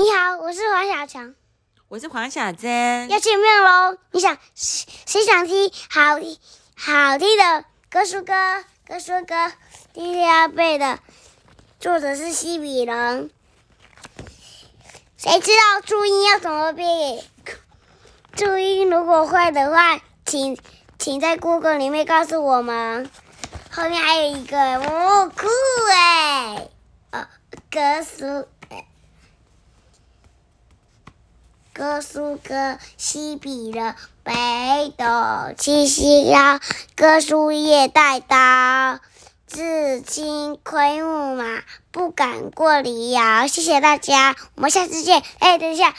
你好，我是黄小强，我是黄小珍。要见面喽！你想谁谁想听好好听的歌书歌？歌书歌今天要背的作者是西比人。谁知道注音要怎么背？注音如果会的话，请请在 Google 里面告诉我们。后面还有一个哦，酷哎！呃，歌书。哥舒哥，西比人，北斗七星腰哥舒夜带刀，至今魁木马，不敢过离窑。谢谢大家，我们下次见。哎，等一下。